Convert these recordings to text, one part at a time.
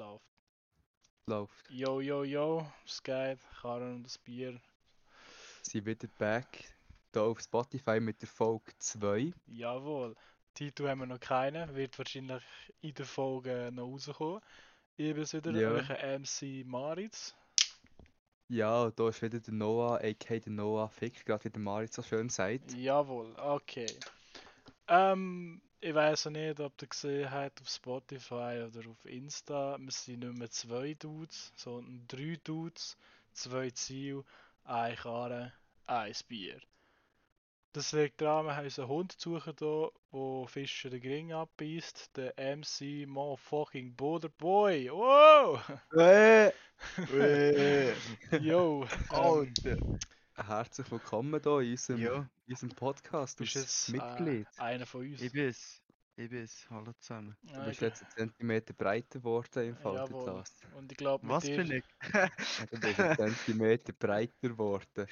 läuft. läuft. Yo, yo, yo, es geht, Karren und das Bier. Sie wieder back. Hier auf Spotify mit der Folge 2. Jawohl. Titel haben wir noch keinen, wird wahrscheinlich in der Folge noch rauskommen. Ich bin wieder, Ja. euer MC Maritz. Ja, da ist wieder der Noah, a.k.a. der Noah Fick, gerade wie der Marit so schön sagt. Jawohl, okay. Ähm, ich weiß auch nicht, ob ihr gesehen habt auf Spotify oder auf Insta. Wir sind nicht mehr zwei Dudes, sondern drei Dudes, zwei Ziele, eine Karre, ein Bier. Das liegt daran, wir haben uns einen Hund suchen hier, der Fischer den Gring abbeißt. Der MC Motherfucking Border Boy. Wow! Äh, äh, Yo! Ähm, Alter. Herzlich willkommen hier in unserem, Ja, in unserem Podcast bist als jetzt äh, Mitglied. einer von uns. ich bin's. Ich bin's. Hallo zusammen. Du bist Okay. jetzt einen Zentimeter breiter geworden im Fall. Glas. Und ich glaube, Was dir... bin ich? Du bist einen Zentimeter breiter geworden.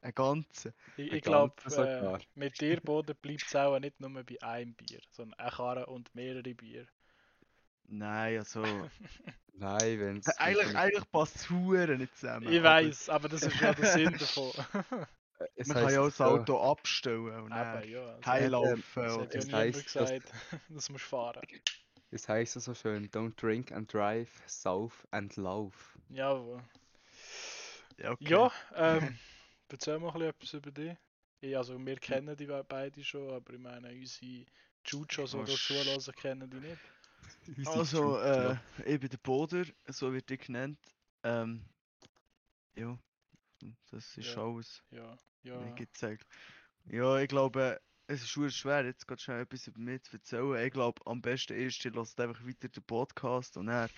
Ein ganzer. Ich, ich glaube, äh, mit dir, Boden, bleibt es auch nicht nur bei einem Bier, sondern eine Karre und mehrere Bier. Nein, also. Nein, wenn es. eigentlich eigentlich passt es Huren nicht zusammen. Ich weiß, aber das ist ja der Sinn davon. Es Man kann ja auch das so, Auto abstellen und dann ja, also, Ähm, heilaufen. es hat oder- ja es dass- gesagt, das musst du fahren. Es heisst ja so schön, don't drink and drive, sauf and lauf. Jawohl. Ja, okay. Ja, ähm, erzähl mal ein bisschen etwas über dich. Ich, also, wir kennen die be- beide schon, aber ich meine, unsere Chuchos oder Kannst- Zulassen kennen die nicht. Also, äh, ich bin der Boder, so wird ich genannt. Ähm, ja, das ist Ja. alles. Ja, ja. Gibt's eigentlich. Ja, ich glaube, es ist schon schwer, jetzt gerade schnell etwas über mich zu erzählen. Ich glaube, am besten ist, ihr lasst einfach weiter den Podcast und dann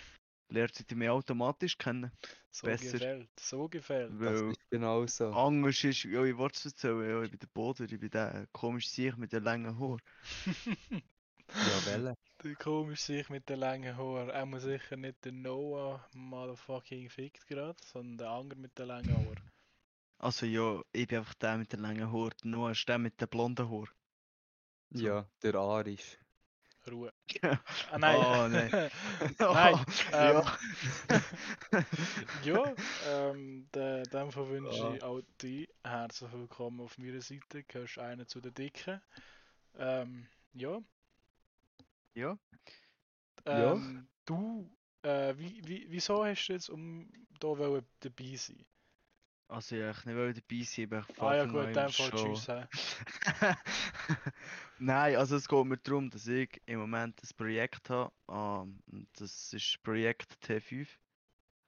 lernt ihr mich automatisch kennen. So besser. gefällt, so gefällt. Das Weil ist genau so. anders ist, ja, ich wollte es erzählen, ja, ich bin der Boder, ich bin der komische Sieg mit den langen Haaren. Ja, Welle. Der komisch sich mit den langen Haaren. Er muss sicher nicht der Noah motherfucking fickt gerade, sondern der andere mit den langen Haaren. Also ja, ich bin einfach der mit den langen Haaren, der Noah ist der mit den blonden Haaren. So. Ja, der Arisch. Ruhe. Ah, nein. Oh, nein. Nein, ähm, ja. ja, ähm, de, dem Fall wünsche Ja. ich auch dir herzlich willkommen auf meiner Seite. Du gehörst einer zu den Dicken. Ähm, ja. Ja. Ja. Ähm, Du, äh, wie, wie, wieso hast du jetzt um da wollen dabei sein? Also ja, ich nicht wollte dabei sein, aber ich Ah ja gut, Fall schon- tschüss. Nein, also es geht mir darum, dass ich im Moment ein Projekt habe. ähm, das ist Projekt T5.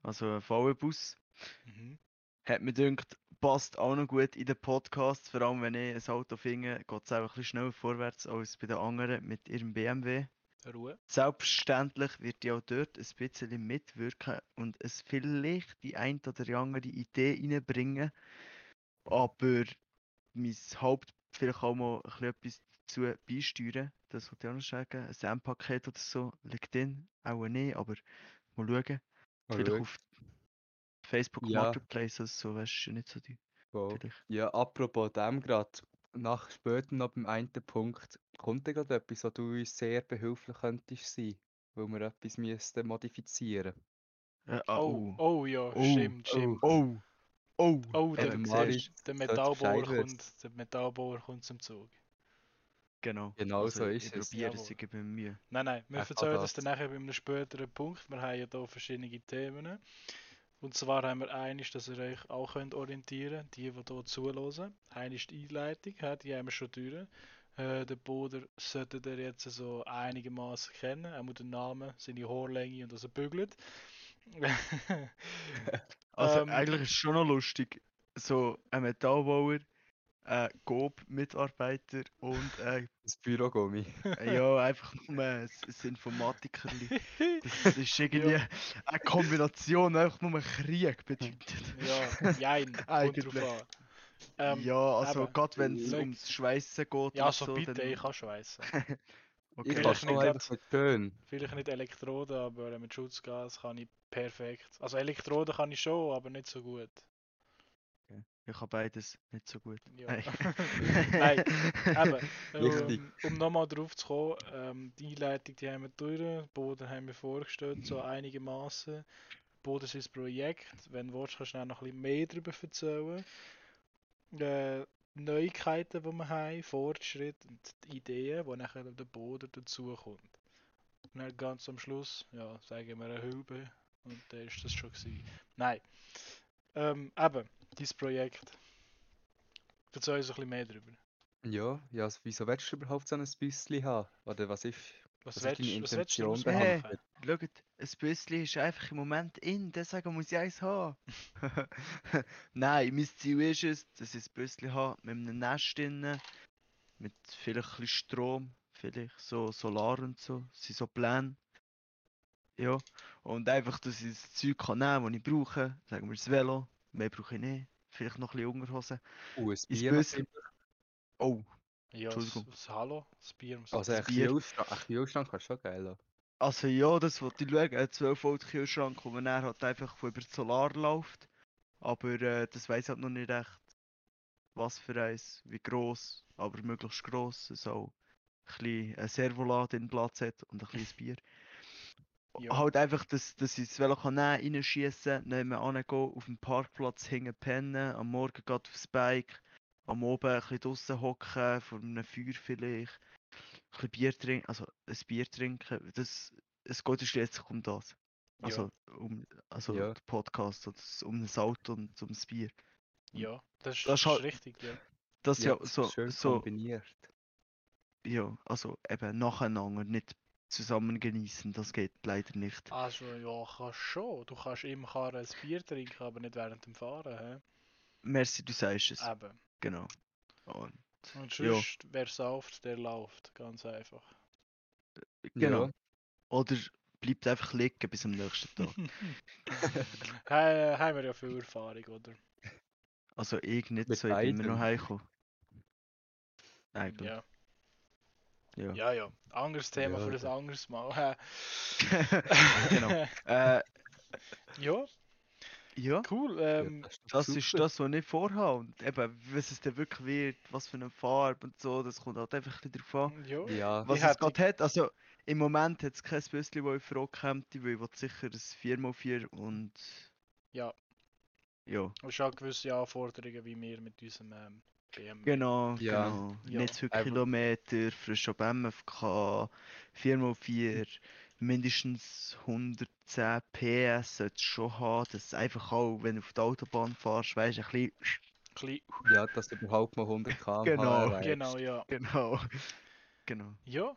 Also ein VW-Bus. Mhm. Hat mir gedacht, passt auch noch gut in den Podcast. Vor allem wenn ich ein Auto finde, geht es auch ein bisschen schneller vorwärts als bei den anderen mit ihrem BMW. Ruhe. Selbstverständlich wird ich auch dort ein bisschen mitwirken und es vielleicht die ein oder die andere Idee reinbringen. Aber mein Haupt vielleicht auch mal ein bisschen etwas dazu beisteuern. Das wollte ich auch noch sagen. Ein SAM-Paket oder so liegt drin. Auch nicht, aber mal schauen. Mal vielleicht schauen. auf Facebook Ja. Marketplace oder so, weißt du, nicht so die. Vielleicht. Ja, apropos dem gerade, nach später noch beim einen Punkt, kommt da gerade etwas, wo du uns sehr behilflich könntest sein, weil wir etwas müssten modifizieren. Äh, ah, Oh, oh ja, Oh, stimmt, stimmt. oh, oh, Oh, der der, der Metallbauer kommt, der Metallbauer kommt zum Zug. Genau. Genau so ich, ist ich es. probiere es, gebe mir. Nein, nein, wir Er erzählen das das. dann nachher bei einem späteren Punkt. Wir haben ja hier verschiedene Themen. Und zwar haben wir eines, dass ihr euch auch könnt orientieren könnt, die, die hier zuhören. Eine ist die Einleitung, die haben wir schon durch. Äh, den Boden solltet ihr jetzt so einigermaßen kennen. Er muss den Namen, seine Haarlänge und dass er bügelt. Also Ähm, eigentlich ist es schon noch lustig, so ein Metallbauer, ein Coop-Mitarbeiter und äh, Das Bürogummi. ja, einfach nur ein, ein Informatikerli. Das ist irgendwie Ja. eine Kombination, einfach nur Krieg bedeutet. ja, jein, Eigentlich. Ähm, ja, also eben. gerade wenn es ums Schweißen geht ja, so so, bitte, dann... ich kann schweißen. Ich okay. kann Vielleicht schon nicht einfach schön. Vielleicht nicht Elektroden, aber mit Schutzgas kann ich perfekt. Also Elektroden kann ich schon, aber nicht so gut. Ich habe beides nicht so gut. Ja. Nein. Nein, eben, Richtig. ähm, um nochmal drauf zu kommen, ähm, die Einleitung die haben wir durch, den Boden haben wir vorgestellt, so einigermaßen. Boden ist ein Projekt, wenn du willst, kannst du auch noch ein bisschen mehr darüber erzählen. Äh, Neuigkeiten, die wir haben, Fortschritt und die Ideen, die nachher der Boden dazukommt. Und dann ganz am Schluss, ja, sagen wir eine Hülbe und dann ist das schon gewesen. Nein. Ähm, eben, dieses Projekt. Erzähl uns ein bisschen mehr darüber. Ja, ja, also wieso willst du überhaupt so ein Büsschen haben? Oder was ist, Was, was ist willst, deine was willst du Intention machen? Schaut, ein Büsschen ist einfach im Moment in, deswegen muss ich eins haben. Nein, mein Ziel ist es, dass ich ein Büsschen habe mit einem Nest drinnen, mit vielleicht ein bisschen Strom, vielleicht so Solar und so, das sind so Pläne. Ja, und einfach, dass ich das Zeug kann nehmen kann, das ich brauche, sagen wir das Velo, mehr brauche ich nicht, vielleicht noch ein bisschen Unterhose. oh, ein Bier. Oh, Ja, das, Entschuldigung. das Hallo, das Bier muss Also ein das. Kühlschrank, ein Kühlschrank du schon geil. Also ja, das wollte ich schauen. Ein 12 Volt Kühlschrank, wo man dann halt einfach über das Solar läuft. Aber äh, das weiß halt noch nicht echt, was für eins, wie gross, aber möglichst gross. Es auch ein bisschen ein Servolat in Platz hat und ein kleines Bier. Ja. Halt einfach, dass, dass ich das Velo kann nehmen, reinschiessen, nehmen angehen, auf dem Parkplatz hängen pennen, am Morgen geht aufs Bike, am Abend ein bisschen draussen hocken, vor einem Feuer vielleicht, ein bisschen Bier trinken, also ein Bier trinken, das, es geht schließlich um das. Ja. Also, um, also Ja. der Podcast, oder um das Auto und um das Bier. Ja, das ist, Das das ist ist halt- richtig, ja. Das ja, ist so, schön so, kombiniert. ja, also eben nacheinander, nicht zusammen genießen, das geht leider nicht. Also ja, kannst schon. Du kannst im Karren ein Bier trinken, aber nicht während dem Fahren. He? Merci, du sagst es. Eben. Genau. Und, Und Ja. sonst, wer sauft, der läuft. Ganz einfach. genau. Ja, Oder bleibt einfach liegen bis am nächsten Tag. Ha- haben wir ja viel Erfahrung, oder? Also ich nicht Mit so, ich bin immer noch heimgekommen. Eigentlich. Ja. Ja. Ja, ja. Anderes Thema Ja, für ein anderes Mal. genau. Äh, ja, ja, cool. ja, Ähm, das das ist super. das, was ich vorhabe. Und eben, was es dann wirklich wird, was für eine Farbe und so, das kommt halt einfach ein bisschen drauf an. ja. Ja, Was Ich es gerade hat, also im Moment hat es kein Büsschen, das in Frage kommt, weil ich will sicher ein 4x4 und Ja. ja, Du hast auch gewisse Anforderungen, wie wir mit unserem ähm, BMW. genau, Ja. genau. Ja. Nicht Kilometer, frisch ab MFK, 4x4, mindestens 110 PS sollte es schon haben, dass es einfach auch, wenn du auf der Autobahn fährst, weißt du, ein bisschen, Klein- ja, dass du überhaupt mal 100 km/h Genau, erreichst. Genau, ja. genau, genau. Ja,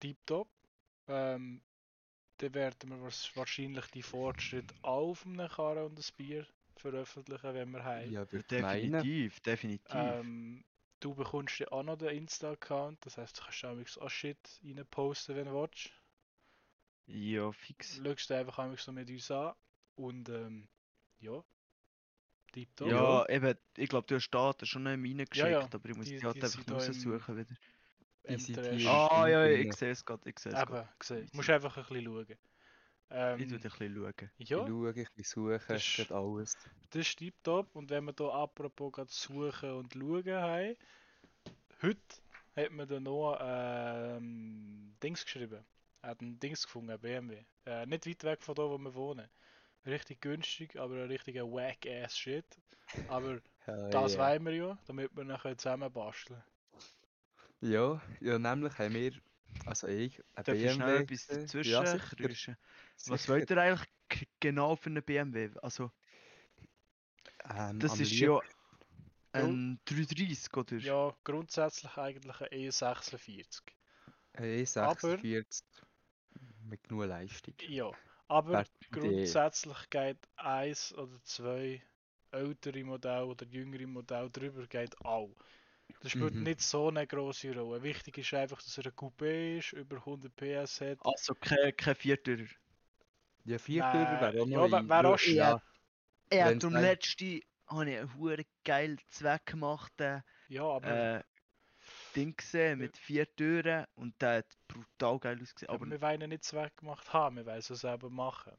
tipptopp. Ähm, dann werden wir wahrsch- wahrscheinlich die Fortschritte auf einem Karren und ein Bier veröffentlichen, wenn wir haben. Ja, würde meinen. Definitiv, definitiv. Ähm, du bekommst ja auch noch den Insta-Account, das heißt, du kannst auch auch Shit rein posten, wenn du willst. ja, fix. Schaust du einfach einmal so mit uns an und ähm, ja, tipptopp. Ja, eben, ich glaube, du hast Daten schon nicht reingeschickt, Ja, ja, aber ich muss die- die, halt die einfach raussuchen wieder. Ah, ja, ich sehe es gerade, ich sehe es gerade. Du musst einfach ein bisschen schauen. Ich Ähm, tue ein bisschen schauen. Ich ja, schaue, ein bisschen suchen, Das ist- geht alles. das ist tipptopp. Und wenn wir hier apropos gerade suchen und schauen haben, heute hat mir der Noah ähm, Dings geschrieben. Er hat ein Dings gefunden, ein BMW. Äh, nicht weit weg von da, wo wir wohnen. Richtig günstig, aber ein richtiger wack-ass Shit. Aber das ja. wollen wir ja, damit wir nachher zusammen basteln. Ja, ja, nämlich haben wir, also ich, ein Darf ich schnell BMW etwas dazwischen Ja, sicher. Was sicher. wollt ihr eigentlich genau für einen BMW? Also, Ähm, das ist liebsten- ja ein 330, oder? Ja, grundsätzlich eigentlich ein E46. Ein E46 mit genug Leistung. Ja, aber Idee. grundsätzlich geht eins oder zwei ältere Modelle oder jüngere Modelle drüber geht auch. Das spielt Mhm. nicht so eine große Rolle. Wichtig ist einfach, dass er ein Coupé ist, über 100 PS hat. Also kein, kein Viertürer. Ja, Viertürer wäre auch ja, noch wär- ein- wär auch ja, schön. ja, Er am ein- letzten habe ich einen hure geil Zweck gemacht, äh, Ja, aber Ding gesehen mit vier Türen und der hat brutal geil ausgesehen. aber Aber wir wollen ihn nicht zweckgemacht haben, wir wollen es selber machen.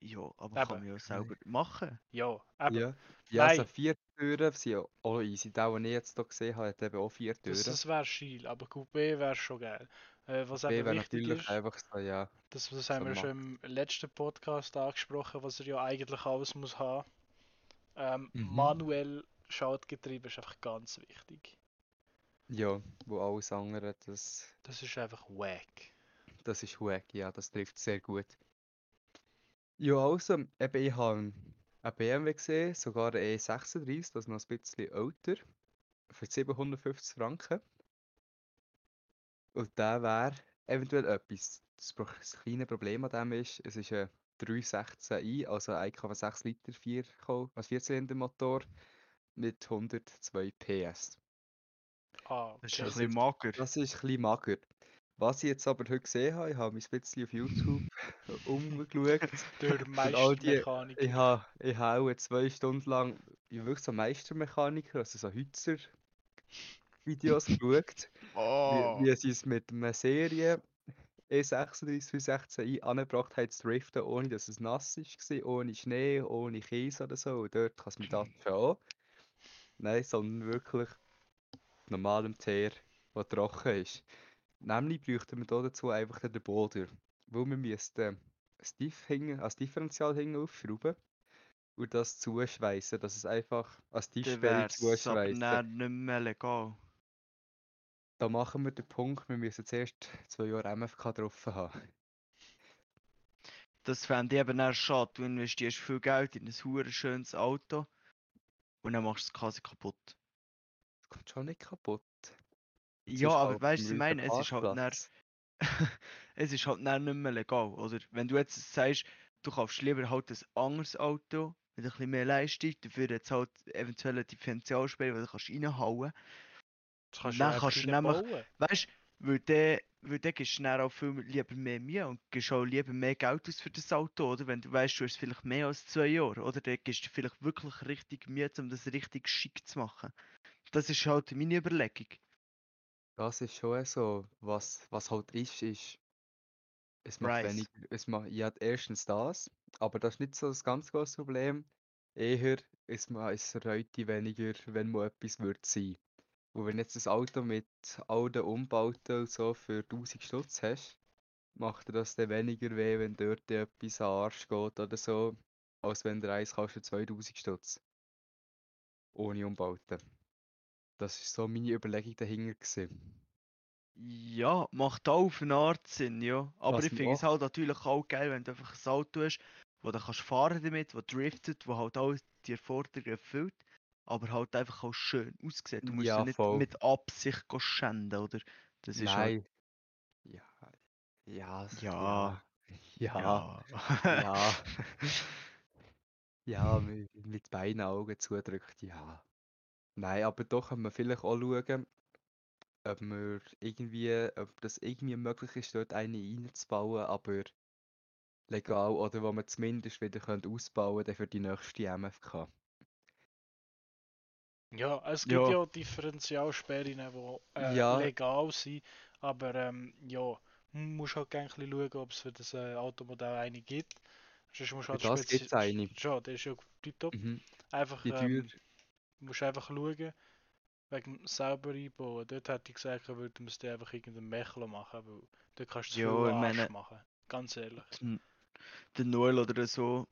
Ja, aber Eben. kann man ja selber machen. Ja, eben. Ja. Ja, also Nein. vier Türen ja auch easy. Der, den ich jetzt hier gesehen habe, hat eben auch vier Türen. Das, das wäre schiel, aber Coupé wäre schon geil. Äh, was B eben wäre wichtig natürlich ist, einfach so, ja. das, das so haben wir schon im letzten Podcast angesprochen, was er ja eigentlich alles muss haben. Ähm, Mhm. Manuell Schaltgetriebe ist einfach ganz wichtig. Ja, wo alles andere, das, Das ist einfach wack. das ist wack, ja, das trifft sehr gut. Ja, also, eben, ich habe einen BMW gesehen, sogar einen E36, das ist noch ein bisschen älter, für 750 Franken. Und der wäre eventuell etwas. Das, kleine Problem an dem ist, es ist ein 316i, also ein 1,6 Liter 4, also Vierzylindermotor mit 102 PS. Ah, Das ist okay. ein bisschen mager. Das ist ein bisschen mager. Was ich jetzt aber heute gesehen habe, ich habe mich ein bisschen auf YouTube umgeschaut. Die- Meistermechaniker. Ich habe, ich habe auch zwei Stunden lang ja, wirklich so Meistermechaniker, also so Hützer Videos geschaut, Oh, wie, wie sie es mit einer Serie E E36 angebracht haben zu driften, ohne dass es nass war, ohne Schnee, ohne Käse oder so. Und dort kann es mit das schon. Nein, sondern wirklich normalem Teer, der trocken ist. Nämlich bräuchten wir da dazu einfach den Boden. Weil wir müssten das Diff hinten, als Differential hinten aufschrauben und das zuschweißen, dass es einfach als Tiefsperre zuschweißen. dann nicht mehr legal. Da machen wir den Punkt, wir müssen zuerst zwei Jahre MFK drauf haben. Das fände ich eben auch schade. Du investierst viel Geld in ein hure schönes Auto und dann machst du es quasi kaputt. Das kommt schon nicht kaputt. Ja, aber halt weißt du, ich ein meine? Es ist halt dann, es ist halt dann nicht mehr legal. Oder wenn du jetzt sagst, du kaufst lieber halt ein anderes Auto mit ein bisschen mehr Leistung, dafür jetzt halt eventuell eine Differentialsperre, die du kannst reinhauen Das kannst Dann du kannst du nämlich- bauen. Weißt du, weil dann, weil dann gibst du dann auch viel lieber mehr Mühe und gibst auch lieber mehr Geld aus für das Auto, oder? Wenn du weißt, du hast vielleicht mehr als zwei Jahre, oder? Dann gibst du vielleicht wirklich richtig Mühe, um das richtig schick zu machen. Das ist halt meine Überlegung. Das ist schon so, was, was halt ist, ist, es macht weniger, es macht, ja, erstens das, aber das ist nicht so das ganz große Problem. Eher, es, ma- es reute weniger, wenn mal etwas wird sein. Und wenn jetzt ein Auto mit all den Umbauten und so für 1000 Stutz hast, macht dir das dann weniger weh, wenn dort etwas an den Arsch geht oder so, als wenn der eins kostet 2000 Stutz. Ohne Umbauten. Das ist so meine Überlegung dahinter gewesen. Ja, macht auch auf eine Art Sinn, ja. Aber Was ich finde es halt natürlich auch geil, wenn du einfach ein Auto hast, wo du kannst fahren damit, wo driftet, wo halt all die Forderungen erfüllt, aber halt einfach auch schön aussieht. Du musst Ja, ja nicht voll. mit Absicht schänden, oder? Das ist halt, Nein. Ja. Ja. s- Ja. Ja. Ja. Ja. Ja, mit, mit beiden Augen zudrückt, ja. Nein, aber doch können wir vielleicht auch schauen, ob wir irgendwie, ob das irgendwie möglich ist, dort eine reinzubauen, aber legal, oder wo man zumindest wieder können ausbauen dann für die nächste MFK. Ja, es gibt Ja. ja Differentialsperren, die äh, Ja. legal sind, aber ähm, ja, man muss halt gerne ein bisschen schauen, ob es für das äh, Automodell eine gibt. Sonst Für halt das spezi- gibt's eine. Schon, der ist ja tiptop. Mhm. Einfach, Die ähm, Tür, musst einfach schauen, wegen dem selber einbauen. Dort hätte ich gesagt, würden wir es dir einfach irgendeinen Mechler machen, weil dort kannst du zu Ja, viel ich Arsch meine- machen. Ganz ehrlich. Der Noel oder so,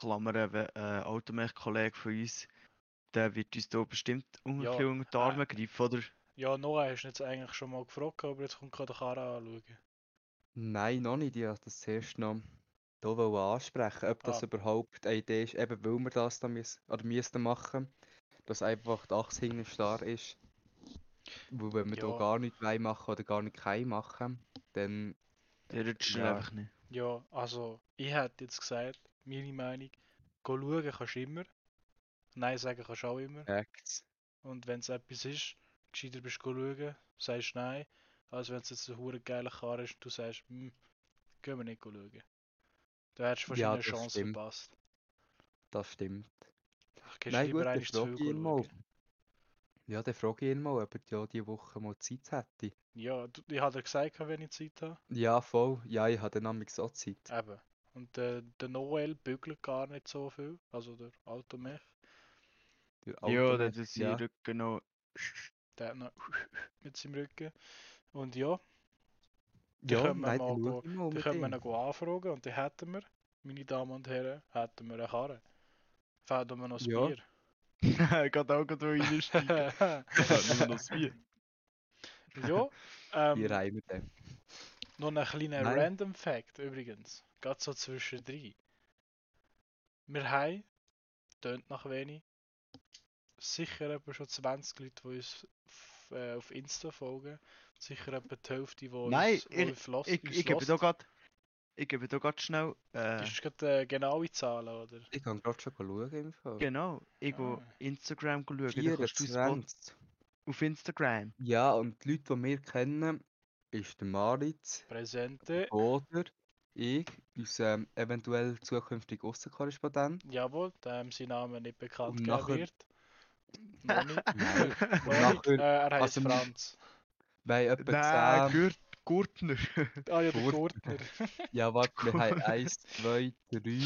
Klammer eben, äh, Automech-Kollege von uns, der wird uns da bestimmt un Ja, ein unter die äh, Arme greifen, oder? Ja, Noah hast du jetzt eigentlich schon mal gefragt, aber jetzt kommt gerade der Karre anschauen. Nein, noch nicht. Ich wollte das zuerst noch hier ansprechen, ob das Ah. überhaupt eine Idee ist, eben weil wir das da müssen, oder müssten machen, dass einfach die Achse hinten starr ist. Weil wenn wir Ja. hier gar nichts machen oder gar nicht kein machen, dann Der rutscht Ja. einfach nicht. Ja, also ich hätte jetzt gesagt, meine Meinung, go schauen kannst du immer. Nein sagen kannst du auch immer. Facts. Und wenn es etwas ist, gescheiter bist du go schauen, sagst nein, als wenn es jetzt ein hure geiler Karre ist und du sagst, hm, gehen wir nicht go schauen. Da hättest du Ja, wahrscheinlich eine das Chance stimmt. verpasst. Das stimmt. Nein, gut, dann frage ich ihn mal. Ja, dann frage ich ihn mal, ob er ja diese Woche mal Zeit hätte. Ja, du, ich hatte gesagt, wenn ich Zeit habe. Ja, voll. Ja, ich habe dann nämlich so Zeit. Eben. Und der, der Noel bügelt gar nicht so viel, also der Automech. Der Ja, Automech, das ist ja. Rücken noch. Der hat noch mit seinem Rücken. Und ja, die Ja, können wir nein, mal go- die können wir noch anfragen und dann hätten wir, meine Damen und Herren, hätten wir eine Karre. Fehlt nur noch das Ja. Bier. Geht auch gerade reinsteigen. Nur noch das Bier. ja, ähm, reimen dann. noch ein kleiner Nein. Random Fact übrigens. Gerade so zwischendrin. Wir haben, tönt nach wenig, sicher etwa schon 20 Leute, die uns auf Insta folgen. Sicher etwa die Hälfte, die Nein, uns, die ich- uns Ich, uns ich gebe da gerade. Ich gebe da gerade schnell. Äh, Das ist gerade äh, genaue Zahlen, oder? Ich kann gerade schon schauen im Fall. genau, ich gehe Ah. Instagram schauen. Dann kannst du uns Spot 24. auf Instagram. Ja, und die Leute, die wir kennen, ist der Maritz, Präsente. oder ich, unser ähm, eventuell zukünftiger Aussenkorrespondent. Jawohl, dem sein Name nicht bekannt Und nachher- wird. Nein, und nicht. Äh, nachher, er heißt also Franz. haben etwa Nein, 10, Gurt, Gurtner. Ah ja, der Gurt- Gurtner. ja warte, wir haben 1, 2, 3,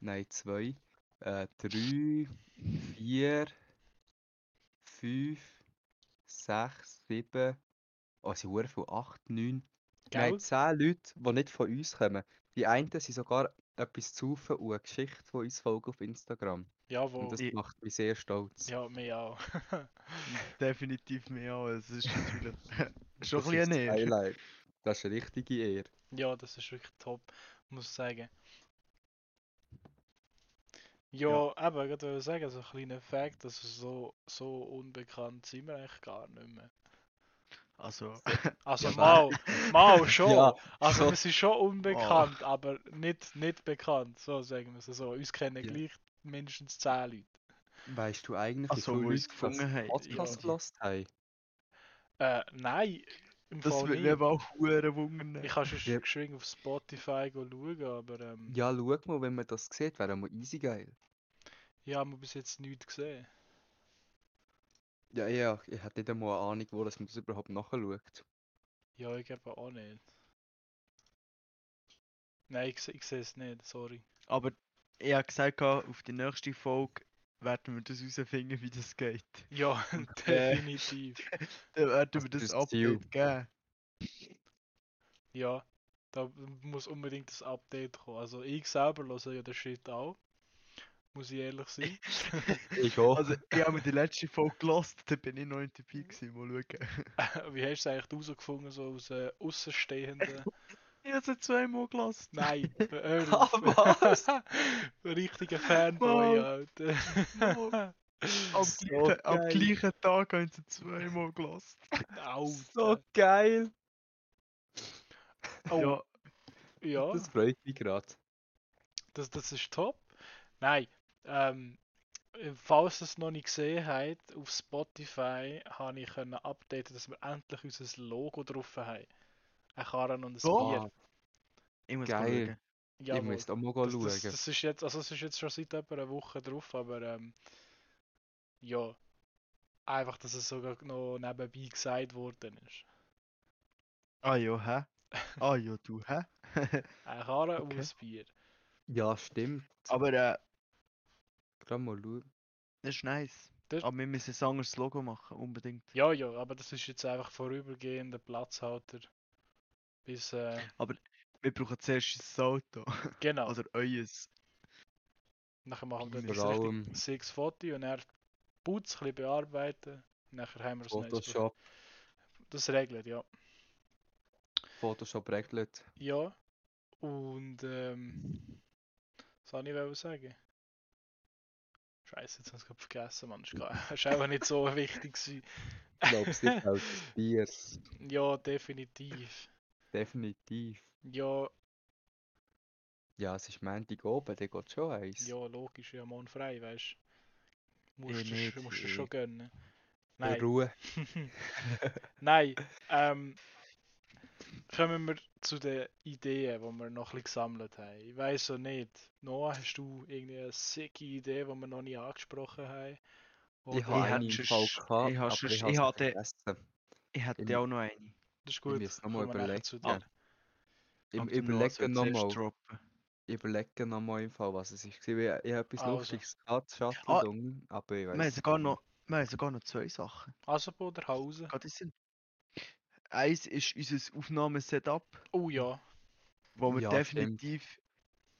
nein 2, äh, 3, 4, 5, 6, 7, oh sind verdammt viele, 8, 9, wir haben 10 Leute, die nicht von uns kommen. Die einen sind sogar etwas zu und eine Geschichte von uns folgen auf Instagram. Jawohl. Und das Ich- macht mich sehr stolz. Ja, mir auch. Definitiv mehr auch. Es ist natürlich schon Das ein bisschen ist das. Highlight. Das ist eine richtige Ehre. ja, das ist wirklich top, muss ich sagen. Ja, eben, ich wollte sagen, so ein kleiner Fact, dass so, so unbekannt sind wir eigentlich gar nicht mehr. Also, Also Ja, mal, mal schon. Ja, also schon. wir sind schon unbekannt, aber nicht, nicht bekannt, so sagen wir es so. Uns kennen Ja. gleich mindestens 10 Leute. Weißt du eigentlich, Also, wie wo viele uns Leute gefunden haben, Podcast ja. haben? Äh, nein, im das Fall würde mich aber auch hure wundern. Ich kann schon Ja. geschwind auf Spotify schauen, aber ähm, Ja, schau mal, wenn man das sieht, wäre mal easy geil. ja, haben wir bis jetzt nichts gesehen. Ja, ja, ich hätte nicht einmal eine Ahnung, wo dass man das überhaupt nachschaut. Ja, ich glaube auch nicht. Nein, ich, ich sehe es nicht, sorry. Aber ich habe gesagt, auf die nächste Folge werden wir das herausfinden, wie das geht. Ja, äh, definitiv. Dann werden Das wir das. Update geben. Ja, da muss unbedingt das Update kommen. Also ich selber höre ja den Shit auch. Muss ich ehrlich sein. Ich auch. Also, ich habe mir die letzte Folge gelost, da bin ich noch in dabei gewesen. Mal schauen. Wie hast du es eigentlich herausgefunden, so aus äh, Außenstehenden? Ich habe sie zweimal gelost. Nein, hör Ah, auf. was? Richtiger Fanboy. Alter. Am, So gleichen, am gleichen Tag haben sie zweimal gelost. So Alter. geil! Oh, Ja, ja, Das freut mich gerade. das, das ist top. Nein, ähm, falls ihr es noch nicht gesehen habt, auf Spotify habe ich updaten, dass wir endlich unser Logo drauf haben. Ein Karren und ein So? Bier. ich muss Geil. schauen. Ich Jawohl. muss auch mal Das, schauen. das, das ist jetzt, also es ist jetzt schon seit etwa einer Woche drauf, aber ähm, ja, einfach, dass es sogar noch nebenbei gesagt worden ist. Ah ja, hä? Ah ja, du, hä? Ein Karren und Okay. ein Bier. Ja, stimmt. Aber äh, Gerade mal schauen. das ist nice. Das- Aber wir müssen ein anderes Logo machen, unbedingt. Ja, ja, aber das ist jetzt einfach vorübergehender Platzhalter. Bis, äh, Wir brauchen zuerst ein Auto. genau. Oder euers. Nachher machen wir das allem sechs Fotos und er Putz ein bisschen bearbeiten. Nachher haben wir Pro- Photoshop, Das regelt, ja. Photoshop regelt. Ja. Und ähm. Was soll ich sagen? Scheiße, jetzt habe ich es gerade vergessen, Mann. Das war ist einfach nicht so wichtig. Ich glaube, es ist halt das Bier. Ja, definitiv. Definitiv. Ja, Ja, es ist Montag oben, der geht schon eins. ja, logisch, ja, morgen frei, weißt du. Musst Ich du musst ich- schon gönnen. In Nein. Ruhe. Nein, ähm, kommen wir zu den Ideen, die wir noch ein bisschen gesammelt haben. Ich weiß so nicht. Noah, hast du irgendwie eine sicke Idee, die wir noch nie angesprochen haben? Ich Oder- habe hätte eine im sonst- Fall ich gehabt, habe aber sonst- ich ich habe hatte-. Ich hätte Im- auch noch eine. Das ist gut. müsste noch mal kommen wir nachher zu überlegen. Noah Überlegen soll zuerst nochmal. ich überlege nochmal im Fall, was es ist. Ich, ich habe etwas Also. Lustiges gehabt, Shuttle Ah, aber ich weiß Wir haben sogar noch, wir haben sogar noch zwei Sachen. Also Boderhausen. Geht das Sinn? Eins ist unser Aufnahmesetup, Oh ja, wo wir Ja, stimmt. definitiv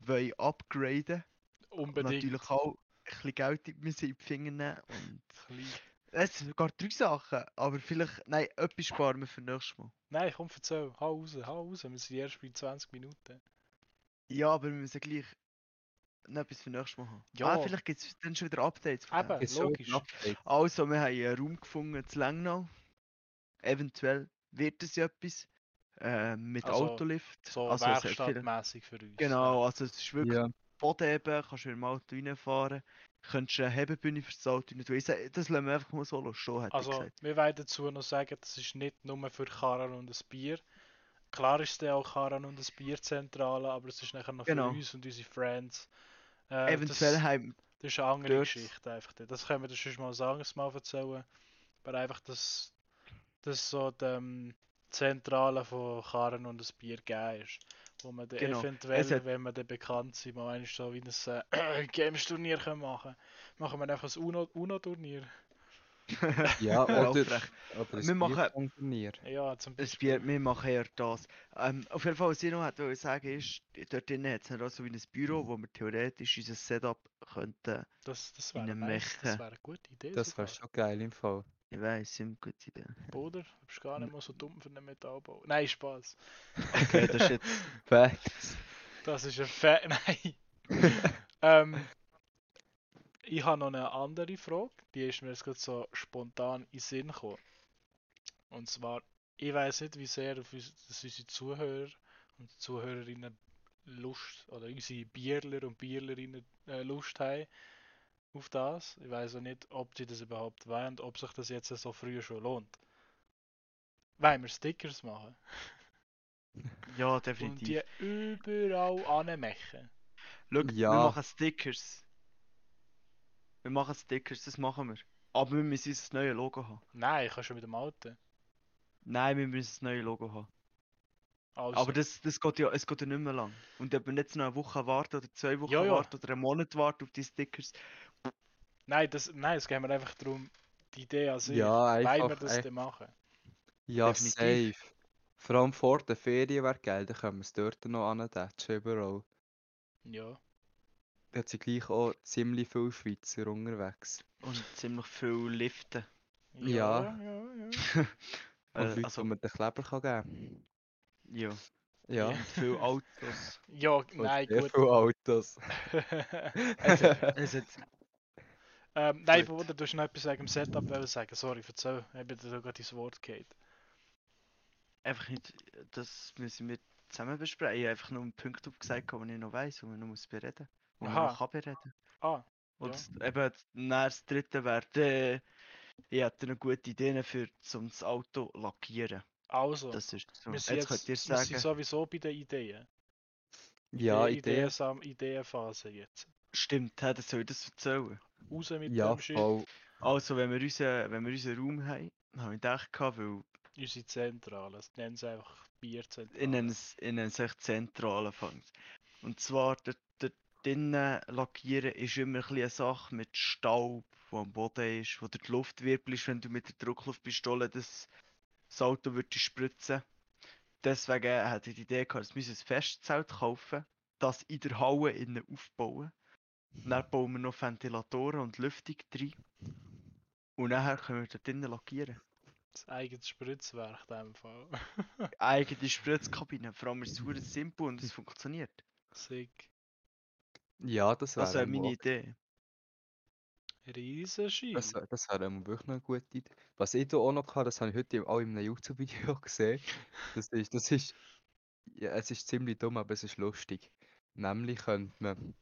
wollen upgraden und unbedingt. natürlich auch ein bisschen Geld in die Finger nehmen. Und. Es sind sogar drei Sachen, aber vielleicht, nein, etwas sparen wir für nächstes Mal. Nein, komm, erzähl. Hau raus, hau raus. Wir sind erst bei 20 Minuten. Ja, aber wir müssen gleich noch etwas für nächstes Mal haben. Ja. Ah, vielleicht gibt es dann schon wieder Updates. von dem. Eben. Gibt's logisch. Also, wir haben einen Raum gefunden zu Langnau. Eventuell wird es ja etwas. Äh, mit Also, Autolift. So also, werkstattmäßig für uns. Genau, also es ist wirklich Ja, Boden eben, kannst du im Auto reinfahren. Könntest eine Hebebühne rein tun. Ich sag, Das lassen wir einfach mal so stehen, hätte ich Also, gesagt. wir wollen dazu noch sagen, das ist nicht nur für Karren und das Bier. Klar ist es auch Karren und das Bierzentrale, aber es ist nachher noch Genau. für uns und unsere Friends. Äh, Eventuell das, haben das ist eine andere dort- Geschichte einfach. Das können wir das schon mal sagen, mal erzählen. Aber einfach, dass das so die ähm, Zentrale von Karren und das Bier gegeben ist. Wo man dann Genau. eventuell, hat- wenn wir dann bekannt sind, mal einmal so wie ein äh, Games-Turnier können machen Machen wir einfach ein UNO- UNO-Turnier. ja Ja, oder, oder ein Wir machen- Bierpong-Turnier. ja, zum Das Beispiel. Bier, wir machen eher das. Ähm, auf jeden Fall, was ich noch hätte wollen sagen ist, dort drinnen hat es auch so wie ein Büro, wo wir theoretisch unser Setup könnten. Das, das wäre nice. Das wäre eine gute Idee. Das wäre schon geil im Fall. Ich weiß, sind gute Idee. Bruder, du bist gar nicht mal so dumm für einen Metallbau. Nein, Spaß. Okay, das ist jetzt. Facts. Das ist ein Fa Nein. ähm, ich habe noch eine andere Frage, die ist mir jetzt gerade so spontan in den Sinn gekommen. Und zwar, ich weiß nicht, wie sehr auf uns, unsere Zuhörer und Zuhörerinnen Lust, oder unsere Bierler und Bierlerinnen äh, Lust haben auf das. Ich weiß auch nicht, ob sie das überhaupt wollen und ob sich das jetzt so früh schon lohnt. Wollen wir Stickers machen? Ja, Und definitiv. die überall anmachen? Schau, Ja. wir machen Stickers. Wir machen Stickers, das machen wir. Aber wir müssen unser neues Logo haben. Nein, ich kann schon mit dem alten. Nein, wir müssen das neue Logo haben. Also, Aber das, das geht ja, es geht ja nicht mehr lang. Und ob wir jetzt noch eine Woche warten oder zwei Wochen Ja, ja. warten oder einen Monat warten auf die Stickers, nein, das, nein, es geht mir einfach darum, die Idee an sich. Ja, Wollen wir einfach. das ey, denn machen? Ja, definitiv. safe. Vor allem vor der Ferien wäre geil, dann können wir es dort noch antatschen, überall. Ja. Da sind gleich auch ziemlich viele Schweizer unterwegs. und ziemlich viel Liften. Ja. Ja, ja, ja. Und Äh, Leute, also, die man den Kleber kann geben ja. Ja. Und viel Autos. Ja, nein, sehr gut. viele Autos. Also, es hat, ähm, nein, Gut. Bruder, du hast noch etwas wegen dem Setup sagen. Sorry, erzähl. Ich bin dir gerade ins Wort gehabt. einfach nicht, das müssen wir zusammen besprechen. Ich habe einfach nur einen Punkt aufgesagt, den ich noch weiss, und man noch muss bereden. Und man Aha. noch kann bereden. Ah, Und Ja. das- eben, dann das dritte wäre, äh, ich hätte eine gute Idee für zum das Auto lackieren. also. Das ist so. wir Jetzt, sind, jetzt, könnt ihr wir sind sagen, sowieso bei den Ideen. Ja, Idee- Idee. Ideensam- Ideenphase jetzt. stimmt, hä, dann soll ich das erzählen. Raus mit Ja, dem Shit. voll. Also, wenn wir, unseren, wenn wir unseren Raum haben, habe ich gedacht, weil Unsere Zentrale. Das nennen sie einfach Bierzentrale. ich nenne es, ich nenne es echt zentral anfangs. Und zwar, dort, dort drinnen lackieren ist immer ein bisschen eine Sache mit Staub, der am Boden ist, wo die Luft wirbelst, wenn du mit der Druckluftpistole das, das Auto würdest spritzen. Deswegen hatte ich die Idee gehabt, dass wir ein Festzelt kaufen, das in der Halle innen aufbauen. Dann bauen wir noch Ventilatoren und Lüftung rein. Und nachher können wir dort drinnen lackieren. Das eigenes Spritzwerk in dem Fall. Eigene Spritzkabine. Vor allem ist es super simpel und es funktioniert. Sick. Ja, das wäre Das wäre meine Idee. Riesenschild. Das, wär- das wäre wirklich eine gute Idee. Was ich da auch noch hatte, das habe ich heute im- auch in einem YouTube-Video gesehen. Das ist, das ist, ja, es ist ziemlich dumm, aber es ist lustig. Nämlich könnte man,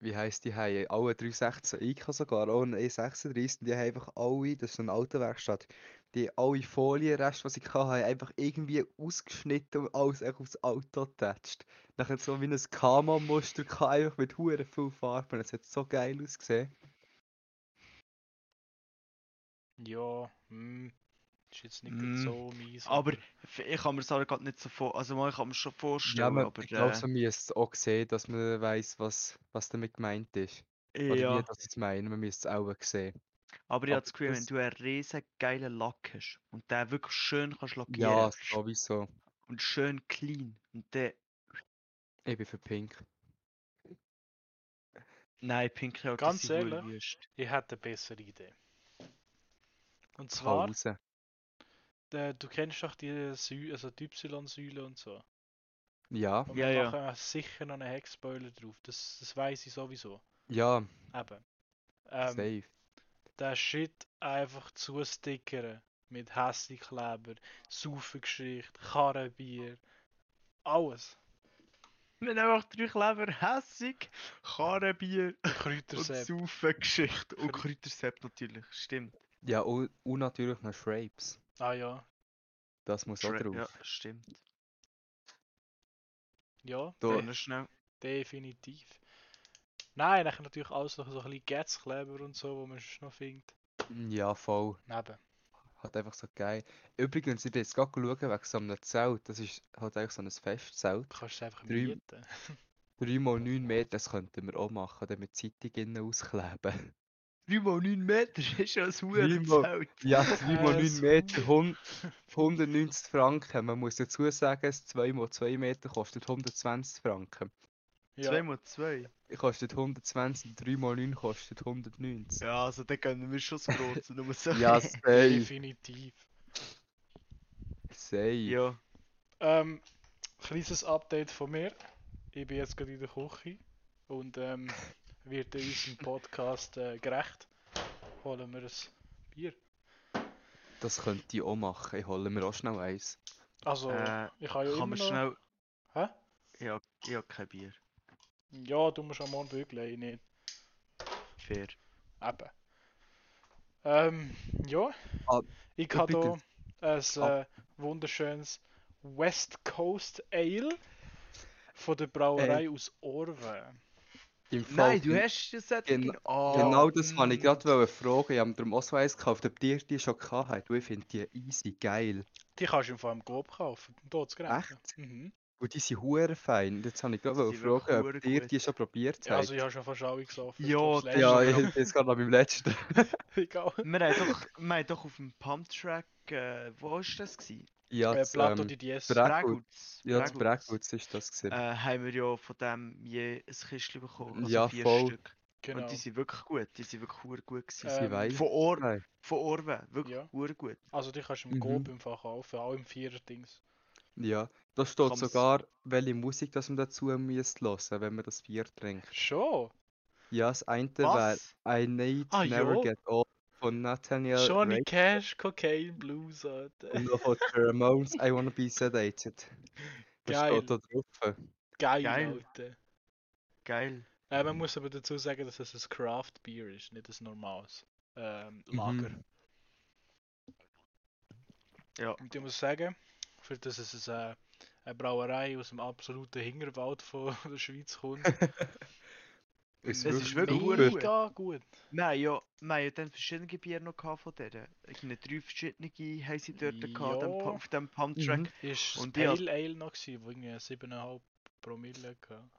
wie heisst die, haben alle 316 IK sogar, auch eine E36, und die haben einfach alle, das ist eine Autowerkstatt, die haben alle Folienreste, was ich hatte, einfach irgendwie ausgeschnitten und alles echt aufs Auto getatscht. Nachher so wie ein Kama-Muster einfach mit hure viel Farben. Es hat so geil ausgesehen. Ja, hm. Ist jetzt nicht Mm, so mies. Aber f- ich kann mir das gerade nicht so vor... Also man kann mir schon Ja, vorstellen, man, aber... ich glaube, äh, so müsste es auch sehen, dass man weiß, was, was damit gemeint ist. Oder ja. wie das jetzt meinen, man müsste es auch sehen. Aber ich habe Aber das Gefühl, wenn du einen riesen geilen Lack hast und den wirklich schön kannst lackieren Ja, sowieso. und schön clean und der... Ich bin für Pink. Nein, Pink hat Ganz ehrlich? ich hätte eine bessere Idee. Und zwar, Pause. Du kennst doch die, Sü also die Y-Säule und so. Ja, Und Ja, wir ja. machen sicher noch einen Heckspoiler drauf. Das, das weiß ich sowieso. ja, Eben. Ähm, safe. der Shit einfach zustickern mit Hässigkleber, Saufengeschichte, Karrenbier, alles. Wir haben einfach drei Kleber hässig, Karrenbier und Kräutersepp. Saufengeschichte und Krä- Kräutersepp natürlich, stimmt. Ja, und, und natürlich noch Shrapes. Ah ja, Das muss auch Schre- drauf. Ja, stimmt. ja, Da- de schnell. definitiv. Nein, dann natürlich alles noch so ein bisschen Gatzkleber und so, wo man sonst noch findet. Ja, voll. Neben. Hat einfach so geil. Übrigens, ich bin jetzt gerade schauen wegen so einem Zelt. Das ist halt eigentlich so ein Festzelt. Du kannst es einfach Drei- mieten. 3 mal 9 Meter, das könnten wir auch machen, dann mit Zeitung innen auskleben. 3 mal 9 Meter ist ja ein Huren-Zelt. Ja, 3 mal Äh, 9 so. Meter, hund- 190 Franken. Man muss dazu sagen, das 2 mal 2 Meter kostet 120 Franken. 2 Ja, mal 2. Kostet 120, 3 mal 9 kostet 190. Ja, also dann gönnen wir schon das Grosse, nur so. Ja, safe, definitiv. safe. ja. Ähm, kleines Update von mir. Ich bin jetzt gerade in der Küche und ähm, wird in unserem Podcast äh, gerecht. Holen wir ein Bier. Das könnte ich auch machen. Ich hole mir auch schnell eins. Also, Äh, ich habe ja kann immer man noch... schnell... Hä? Ja, ich habe kein Bier. Ja, du musst am Morgen bügeln, ich nicht. Fair. Eben. Ähm, ja. Ah, ich habe hier ein Ah. äh, wunderschönes West Coast Ale von der Brauerei aus Orwe. Im Fall Nein, du hast das jetzt gen- oh, Genau das wollte ich mm. gerade fragen. Ich habe darum auch so eins gekauft, ob ihr die schon gehabt habt. Ich finde die easy geil. Die kannst du im Fall im Coop kaufen. Dort zu Echt? Mhm. Und die sind hure fein. Jetzt habe ich gerade Die fragen, ob ihr die schon probiert Ja, habt. also ich habe schon fast alle gesoffen. Ja, Das Ja, ich bin jetzt gerade an meinem letzten. Egal. Wir haben doch, wir haben doch auf dem Pump-Track, äh, wo war das? Gewesen? Ja, Äh, das, Plato ähm, di Dies. Bra- Bragutz. Bragutz. ja, das. Bragutz ist das gewesen. Äh, haben wir ja von dem je ein Kistchen bekommen. Also Ja, vier voll. Stück. Genau. Und die sind wirklich gut. Die sind wirklich gut gewesen. Ähm, von, Or Nein. von Orwe. Wirklich Ja. gut. Also die kannst du im Mhm. Coop im Fall kaufen, auch im Vierer-Dings. Ja, da steht Kann man's- sogar, welche Musik das man dazu müsst hören, wenn man das Bier trinkt. Schon? Ja, das eine wäre? I Need Ah, Never ja. Get Old von Nathaniel Johnny Ray Cash, Cocaine Blues, Alter. und noch von Ramones I Wanna Be Sedated. Das Geil. steht da drauf. Geil, Geil. Alter. Geil. Äh, man muss aber dazu sagen, dass es ein Craft Beer ist, nicht ein normales ähm, Mhm. Lager. Ja. Und ich muss sagen, für das es ein, äh, eine Brauerei aus dem absoluten Hinterwald von der Schweiz kommt, Es ist wirklich wirklich mega gut. Wir haben ja, wir haben ja dann verschiedene Bier noch gehabt von denen. Irgendwie drei verschiedene haben sie dort gehabt, Ja. Pu- auf dem Pump-Track. Mhm. Ist Und das ich Pale Ale noch gewesen, wo irgendwie 7,5 Promille hatte.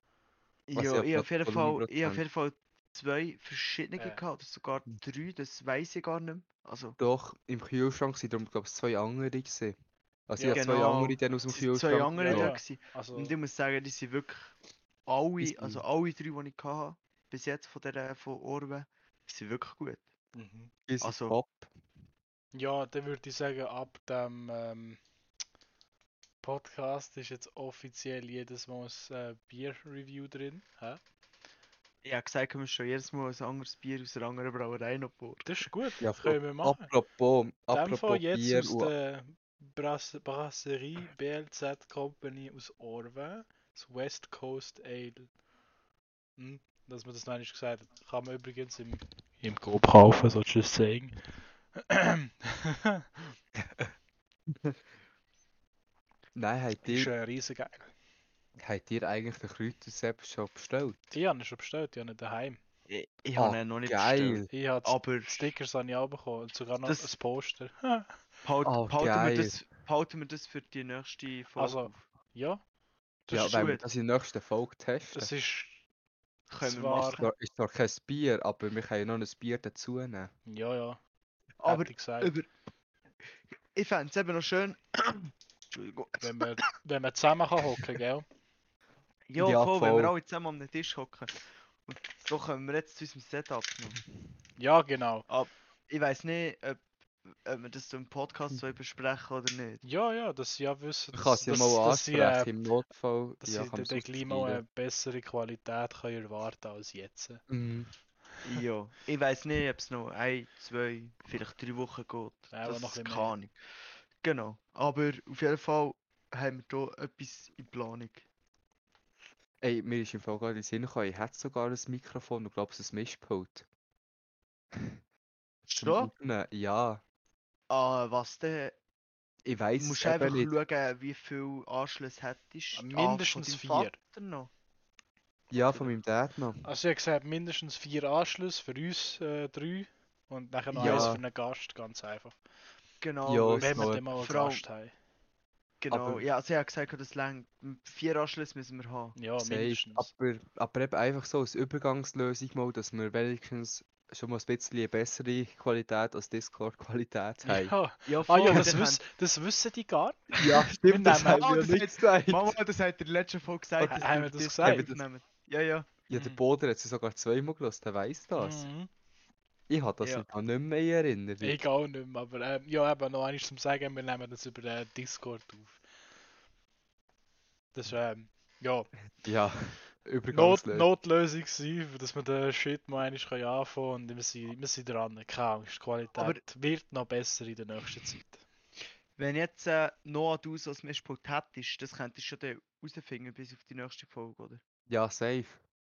Ja, ich habe auf jeden Fall, ich auf jeden Fall zwei verschiedene Äh. gehabt, oder sogar drei, das weiß ich gar nicht mehr. Also, Doch, im Kühlschrank sind darum, glaube ich, zwei andere gewesen. Also Ja, ich habe zwei genau. andere dann aus dem Kühlschrank zwei andere ja, da gewesen. Also, Und ich muss sagen, die sind wirklich alle, also alle drei, die ich hatte, bis jetzt von der von Orwe, die sind wirklich gut. mhm. Also- top. Ja, dann würde ich sagen, ab dem ähm, Podcast ist jetzt offiziell jedes Mal ein äh, Bier-Review drin. Hä? Ich habe gesagt, wir schon jedes Mal ein anderes Bier aus einer anderen Brauerei noch vor. Das ist gut, Ja, das können wir machen. Apropos, apropos Fall jetzt Bier aus und der Brass Brasserie BLZ Company aus Orwe, das West Coast Ale. Hm, dass man das noch nicht gesagt hat. Kann man übrigens im, im Coop kaufen, so just saying. Nein, habt ist ihr, äh, riesen geil. habt ihr eigentlich den Kräutersepp schon bestellt? Ich habe ihn schon bestellt, ich habe ihn daheim. Ich, ich Ah, habe ihn noch nicht Geil! bestellt. Ich habe Aber Stickers habe ich auch bekommen und sogar noch Das- ein Poster. Behalt, Oh, behalten, wir geil. das, behalten wir das für die nächste Folge Also. Ja, das Ja, ist wenn wir das in der nächsten Folge testen. das ist. Können wir machen. zwar- Ist zwar kein Bier, aber wir können noch ein Bier dazu nehmen. Ja, ja. Aber über... Ich fände es eben noch schön... Entschuldigung. Wenn man, wenn man zusammen kann hocken, gell? Ja, Ja, voll, wenn wir voll. alle zusammen am Tisch hocken. Und so kommen wir jetzt zu unserem Setup noch. Ja, genau. Ich weiß nicht, ob, ob wir das im Podcast so besprechen oder nicht. Ja, ja, dass sie ja wissen, Ich kann dass, es ja dass, mal dass sie, ansprechen, äh, im Notfall. dass ja, sie kann den, man den Klima eine bessere Qualität können erwarten als jetzt. Mhm. Ja, ich weiß nicht, ob es noch ein, zwei, vielleicht drei Wochen geht. Ja, das noch bisschen keine. Ahnung. Genau, aber auf jeden Fall haben wir hier etwas in Planung. Ey, mir ist im Fall gerade in den Sinn gekommen, ich hätte sogar ein Mikrofon und glaube es ein Mischpult. Schon? Ja, Ah, was denn? ich Du weiß musst es einfach nicht. schauen, wie viel Anschluss hättest. Mindestens ah, von deinem vier. Vater noch. Ja, von meinem Dad noch. Also ich habe gesagt, mindestens vier Anschlüsse für uns äh, drei und nachher noch Ja. eins für einen Gast, ganz einfach. Genau, Ja, weil- Wenn wir dann mal einen Gast haben. genau. aber- Ja, sie hat gesagt, das lang. Vier Anschlüsse müssen wir haben. Ja, Safe. mindestens. Aber, aber eben einfach so als Übergangslösung mal, dass wir wenigstens schon mal ein bisschen eine bessere Qualität als Discord-Qualität haben. Ja. Ja, Ah voll, ja, das, wiss, das wissen die gar nicht. Ja, stimmt, das haben wir ja nicht gesagt. Mama, das hat der letzte Folge gesagt, dass haben wir wir das gesagt? aufnehmen. Ja, ja. Ja, der Mhm. Boden hat sie sogar zweimal gelesen, der weiss das. Mhm. Ich habe das Ja. ja. nicht mehr erinnert. Ich auch nicht mehr, aber ähm, ja, eben noch eines zum Sagen, wir nehmen das über äh, Discord auf. Das ist, ähm, ja, Ja, Not. Notlösung sein, dass wir den Shit mal einmal anfangen und wir sind, wir sind dran, keine Angst, die Qualität Aber- wird noch besser in der nächsten Zeit. Wenn jetzt äh, Noah du so als Mischpult hättest, das könntest du schon rausfinden bis auf die nächste Folge, oder? Ja, safe.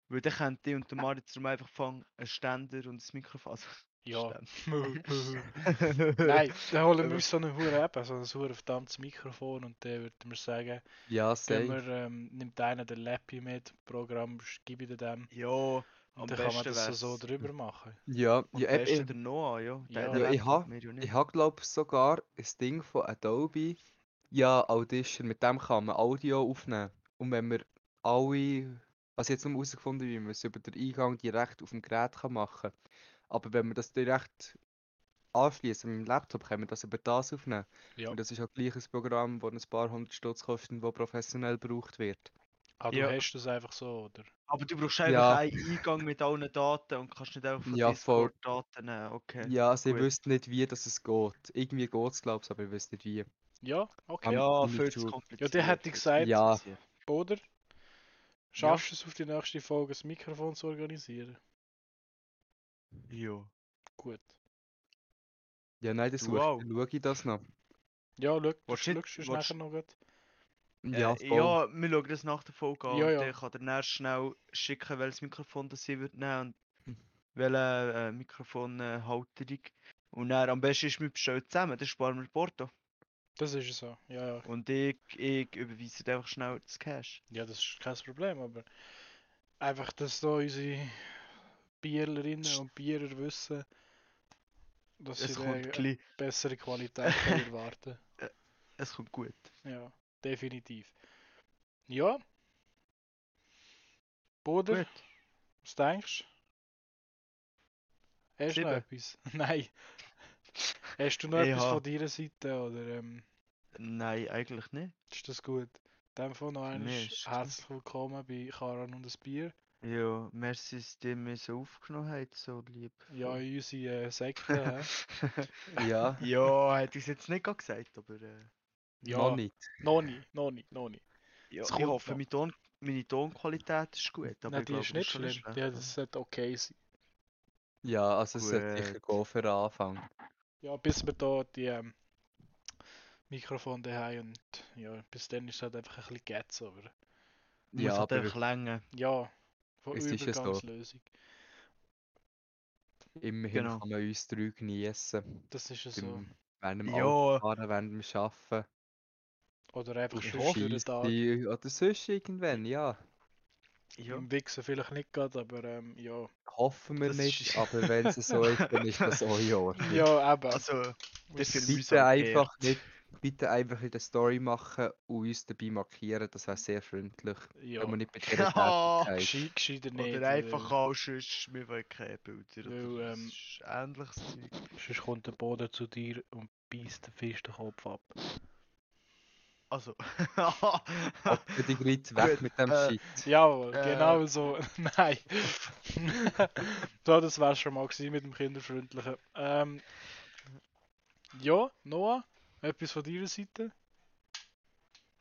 Weil dann könnte ich und der Marit darum einfach fangen, einen Ständer und ein Mikrofon. Also, Ja. Nein, dann holen wir Aber- uns so einen Hure eben, so ein hure verdammtes Mikrofon und dann würden wir sagen, Ja, safe. wir, ähm, nimmt einer den Lappi mit, Programm, gebe ich dem Ja, und am dann kann man besten das so, wär's- so drüber machen. Ja, am ja, besten eben, der Noah, ja. Der, Ja. Ja, ich Laptop, ha- wir ja nicht. ich habe glaube sogar ein Ding von Adobe. Ja, Audition, mit dem kann man Audio aufnehmen. Und wenn wir alle, also jetzt noch herausgefunden, wie man es über den Eingang direkt auf dem Gerät kann machen kann. Aber wenn wir das direkt anschließen mit dem Laptop, können wir das über das aufnehmen. Ja. Und das ist auch gleich ein Programm, das ein paar hundert Stutz kostet, das professionell gebraucht wird. Ah, du Ja. hast das einfach so, oder? Aber du brauchst einfach Ja. einen Eingang mit allen Daten und kannst nicht einfach von Ja. Discord Daten nehmen. Okay. Ja, also ich gut. wüsste nicht, wie das es geht. Irgendwie geht es, glaube ich, aber ich wüsste nicht wie. Ja, okay. Ja, Ja, viel zu kompliziert. Ja, der hätte gesagt- Ja. Oder? Schaffst du es auf die nächste Folge, das Mikrofon zu organisieren? Ja. Gut. Ja, nein, das dann schaue ich das noch. Ja, schau, du es willst- nachher noch gut? Ja, äh, ja, wir schauen das nach der Folge an. Ja, ja. Dann kann nächste schnell schicken, welches Mikrofon das sie wird nehmen Hm. und welche äh, Mikrofonhalterung. Und dann am besten ist, wir bestellen zusammen, dann sparen wir Porto. Das ist so, ja, ja. Und ich, ich überweise dir einfach schnell das Cash. Ja, das ist kein Problem, aber einfach, dass da unsere Bierlerinnen und Bierer wissen, dass Es sie eine bessere Qualität erwarten es kommt gut. Ja, definitiv. Ja. Boder, Gut. was denkst du? Hast du noch etwas? Nein. Hast du noch Ich etwas ha- von deiner Seite oder ähm, Nein, eigentlich nicht. ist das gut? In dem Fall noch einmal herzlich willkommen bei Karan und das Bier. Ja, merci, dass ihr mich so aufgenommen habt, so lieb. Ja, in unsere äh, Sekte. hä? Ja, ja, hätte ich es jetzt nicht gesagt, aber äh, ja, noch nicht. noch nicht, noch nicht, noch nicht. ja, ich hoffe, meine, Ton, meine Tonqualität ist gut. Aber Nein, ich die glaube, ist nicht schlimm. schlecht, Ja, das sollte okay sein. Ja, also es sollte sicher Gut. gehen für den Anfang. Ja, bis wir da die ähm, Mikrofon haben und ja, bis dann ist es halt einfach ein bisschen Getz, aber Muss Ja, halt aber einfach länger. ja, von Es ist ja so. Übergangslösung. immerhin Genau. kann man uns drei geniessen. Das ist ja so. Während dem Ja. Autofahren, während dem Arbeiten. Oder einfach hoffe, für den Tag. Oder sonst irgendwann, ja. Ja. Im Wichsen vielleicht nicht gerade, aber ähm, ja. Hoffen wir Das nicht, ist- aber wenn es so ist, dann ist das auch Ordnung. Ja, eben. Also, Es- Film bitte einfach nicht, bitte einfach in der Story machen und uns dabei markieren, das wäre sehr freundlich. ja. Wenn wir nicht bei dieser Ja. Tätigkeit. Gescheit, gescheiter nicht. Oder einfach weil auch sonst, wir wollen keine Bilder. Weil, oder ähm, das ist ähnliches Zeug. Sonst kommt der Boden zu dir und beißt den Fisch den Kopf ab. Also. Leute weg Gut, mit dem äh, Shit. Jawohl, Äh. genau so. Nein. so, das war schon mal gewesen mit dem Kinderfreundlichen. Ähm, ja, Noah, etwas von deiner Seite?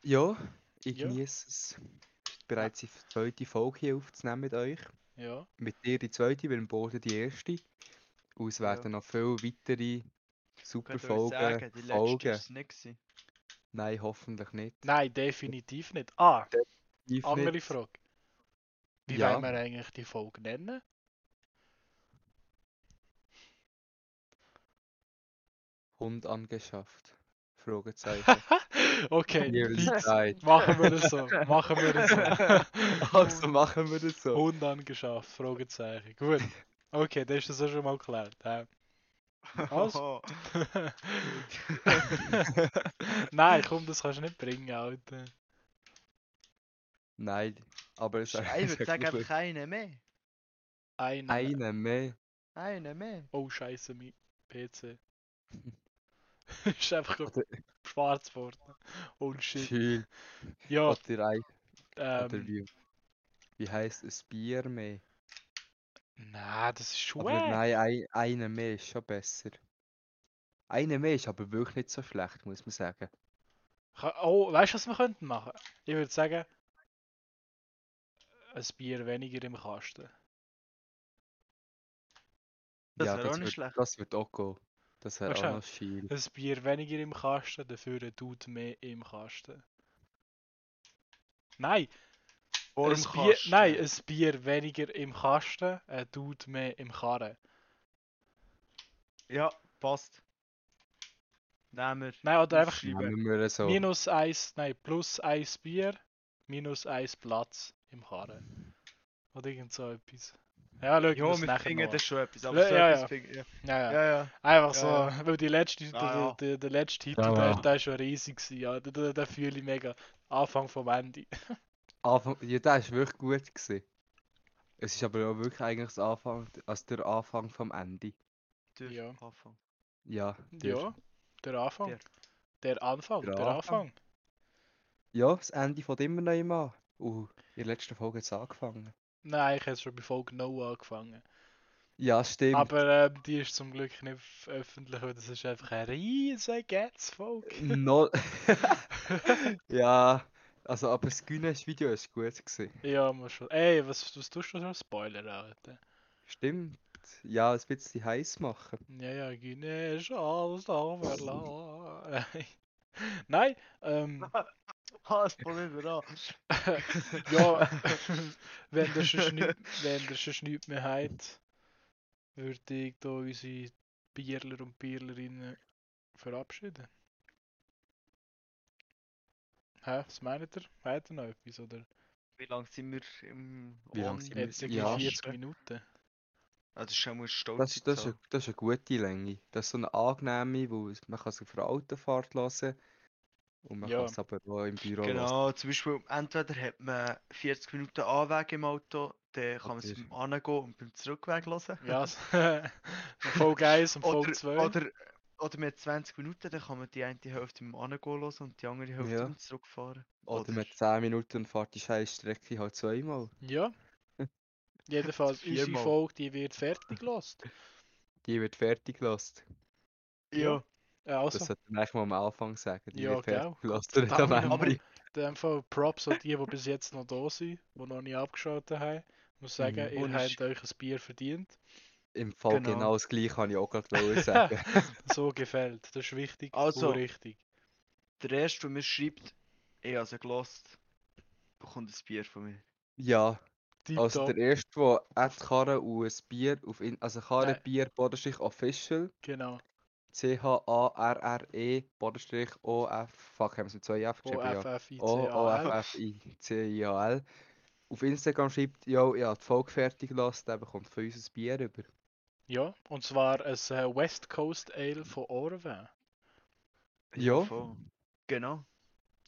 Ja, ich Ja. genieße es. Bereits die zweite Folge hier aufzunehmen mit euch. Ja. Mit dir die zweite, mit dem Boden die erste. Und es Ja. werden noch viele weitere super euch sagen, Folgen die letzte folgen. nicht. Nein, hoffentlich nicht. Nein, definitiv nicht. Ah, Definitiv andere nicht. Frage. Wie Ja. wollen wir eigentlich die Folge nennen? Hund angeschafft. Fragezeichen. okay, died. Machen wir das so. Machen wir das so. Also machen wir das so. Hund angeschafft, Fragezeichen. Gut. Okay, das ist das auch schon mal geklärt. Was? Nein, komm, das kannst du nicht bringen, Alter. Nein, aber es ich würde sagen, einen mehr. Eine. Eine mehr. Einen mehr. Oh, scheiße, mein PC. ist einfach Oder, schwarz geworden. Oh shit. schön. Ja, Oder, ein, oder ähm. wie, wie heisst es? Bier mehr? Nein, das ist Aber schwer. nein, ein, eine mehr ist schon besser. Eine mehr ist aber wirklich nicht so schlecht, muss man sagen. Oh, weißt du, was wir könnten machen? Ich würde sagen, ein Bier weniger im Kasten. Das ja, wär auch nicht wird, schlecht. das wird auch gehen. Das wäre auch noch viel. Ein Bier weniger im Kasten, dafür ein Dude mehr im Kasten. Nein, Vor ein Bier, Kasten. nein, ein Bier weniger im Kasten, ein Dude mehr im Karren. Ja, passt. Nehmen wir. Nein, oder einfach wir so. minus eins, nein, plus eins Bier, minus eins Platz im Karren. Oder irgend so etwas. Ja, schauen wir Ja, finden noch. das schon etwas. Ja, Aber so ja, etwas ja. finden- ja. Ja, ja. Ja, ja. Einfach Ja, so, ja. weil die letzte, Ja, der, ja. der, der letzte Titel, Ja, der, ja. der ist schon riesig gewesen, ja. Den, den, den fühle ich mega. Anfang vom Ende. Anfang, ja, der ist wirklich gut gewesen. Es ist aber auch wirklich eigentlich das Anfang, also der Anfang vom Ende. Der Ja. Anfang. Ja, der, Ja, der Anfang. Der. Der Anfang, Der der, Anfang. Anfang. ja, das Ende fängt immer noch immer. Und in der letzten Folge hat es angefangen. Nein, ich habe schon bei Folge No angefangen. Ja, stimmt. Aber ähm, die ist zum Glück nicht öffentlich, weil das ist einfach eine riesige Gets-Folge. No ja, also aber das Günesh-Video ist gut gewesen. ja, muss schon. Ey, was, was tust du schon Spoiler, Alter? Stimmt. Ja, ein bisschen heiß machen. Ja, ja, Guinness, alles overladen. Nein, ähm, Ah, das fangen wir an. ja, wenn ihr schon nicht, wenn ihr schon nichts mehr habt, würde ich da unsere Bierler und Bierlerinnen verabschieden. Hä, was meint ihr? Habt ihr noch etwas, oder? Wie lange sind wir im Wie lang On- sind wir? Jetzt irgendwie Ja. 40 Minuten. Ah, das ist schon mal stolz. Das, das, ist eine, das ist eine gute Länge. Das ist so eine angenehme, wo man kann sich für Autofahrt hören und man Ja. kann es aber auch im Büro. Genau, zum Beispiel entweder hat man 40 Minuten Anweg im Auto, dann kann man es Oder- beim Angehen und beim Zurückweg hören. Ja, Folge 1 und Folge Oder, 2. oder, oder mit 20 Minuten, dann kann man die eine Hälfte beim Angehen hören und die andere Hälfte Ja. beim Zurückfahren. Oder mit 10 Minuten und fährt die scheiß Strecke halt zweimal. Ja. Jedenfalls, unsere. Folge die wird fertig gelost. Die wird fertig gelassen. Ja. Äh, Also, Das sollte man eigentlich mal am Anfang sagen. Die Ja, gell. gelassen, nicht am Ende. aber- in dem Fall Props an die, die bis jetzt noch da sind, die noch nicht abgeschaltet haben. Ich muss sagen, Mhm. ihr Und habt euch ein Bier verdient. Im Fall Genau. genau, das gleiche kann ich auch gerade sagen. So gefällt. Das ist wichtig Also, richtig. Der erste, der mir schreibt, ich habe sie gelost, bekommt ein Bier von mir. ja, also Tipptopp, der erste, der at Karre und ein Bier auf in, also Karre Nein. Bier Bodenstrich Official genau. C-H-A-R-R-E Bodenstrich O-F fuck haben sie mit zwei F geschrieben ja O-F-F-I-C-A-L. O-F-F-I-C-I-A-L auf Instagram schreibt, yo, ich habe die Folge fertig gelassen, der bekommt von uns ein Bier über. Ja, und zwar ein äh, West Coast Ale von Orvin. Ja. Genau.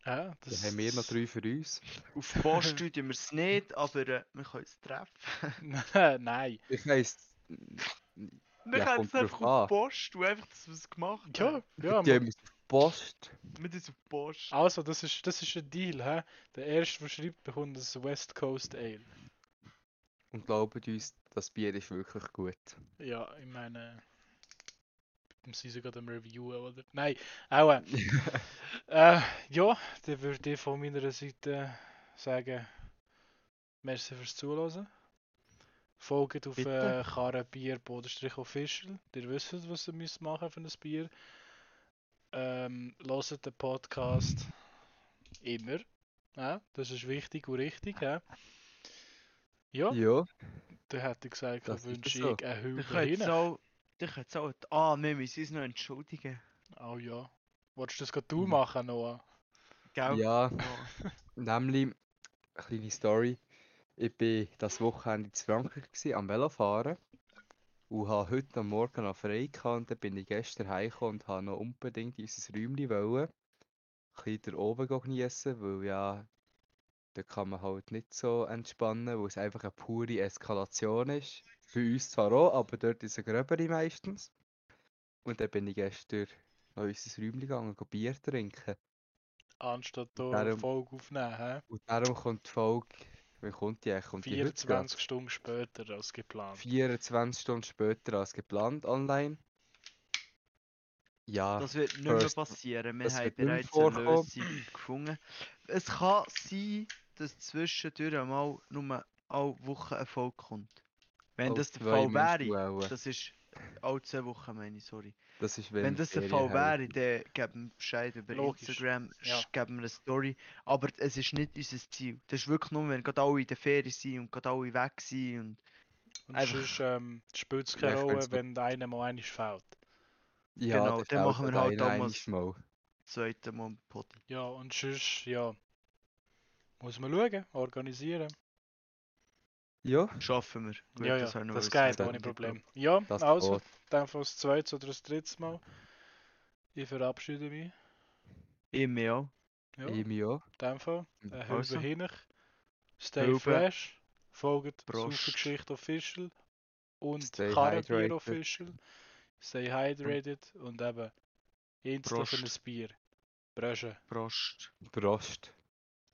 Ja, Dann das haben wir noch drei für uns. Auf Post tun wir es nicht, aber äh, wir können es treffen. Nein. Ich weiss, Wir Ja, kommt es einfach auf an. Post und einfach, dass wir es gemacht Ja, haben. ja. die ma- haben uns auf die Post. Mit auf Post. Also, das ist, das ist ein Deal, hä? Der erste, der schreibt, bekommt ein West Coast Ale. Und glaubt uns, das Bier ist wirklich gut. Ja, ich meine. Wir sind sie gerade am Reviewen, oder? Nein, auch. Äh, äh, ja, dann würde ich von meiner Seite sagen, merci fürs Zuhören. Folgt auf äh, Karrenbier-official. Ihr wisst, was ihr müsst machen für ein Bier. Ähm, hört den Podcast immer. Ja, das ist wichtig und richtig. Ja, ja Ja, dann hätte ich gesagt, ist wünsche so. ich einen Ich Hügel könnte hin. jetzt auch... Ich könnte jetzt auch... Ah, wir müssen uns noch entschuldigen. Oh ja. Wolltest du das gerade du Mhm. machen, Noah? Gell? ja, nämlich, eine kleine Story. Ich war das Wochenende in Frankreich gewesen, am Velofahren und habe heute am Morgen noch frei gehabt. Und dann bin ich gestern heimgekommen und habe noch unbedingt in unser Räumchen wollen. Ein bisschen da oben geniessen, weil ja, da kann man halt nicht so entspannen, weil es einfach eine pure Eskalation ist. Für uns zwar auch, aber dort ist es eine gröbere meistens. Und dann bin ich gestern noch in unser Räumchen gegangen, Bier trinken. Anstatt hier eine Darum- Folge aufnehmen, hä? Und darum kommt die Folge, wie kommt die eigentlich? Kommt die heute grad? 24 Stunden später als geplant. 24 Stunden später als geplant online. Ja, Das wird nicht mehr passieren. Wir haben bereits eine vorkommen. Lösung gefunden. Es kann sein, dass zwischendurch einmal nur alle Wochen eine Folge kommt. Wenn alle das der Fall wäre, das ist alle zwei Wochen, meine ich, sorry. Das ist, Wenn, das der Fall wäre, dann geben wir Bescheid über Logisch, Instagram, ja. geben wir eine Story. Aber es ist nicht unser Ziel. Das ist wirklich nur, wenn gerade alle in der Ferien sind und gerade alle weg sind. Und Und einfach- sonst ähm, spielt es keine Rolle, wenn der eine mal einmal fällt. Ja, Genau, das dann machen wir halt damals- einmal. das zweite Mal Podi. Ja, und sonst, ja. Muss man schauen, organisieren. Ja, Schaffen wir. Gut, ja, ja, das wissen. geht ohne Problem. Ja, das also, geht. dann für das zweite oder das dritte Mal. Ich verabschiede mich. Ich mir auch. Ja, Ich mich auch. in dem Fall. Äh, Also. Hilfe hin. Stay Hilfe. fresh. Folgt. Supergeschichte Official und hydrated. Official. Stay hydrated und eben Insta für ein. Bier. Brösche. Prost. Prost.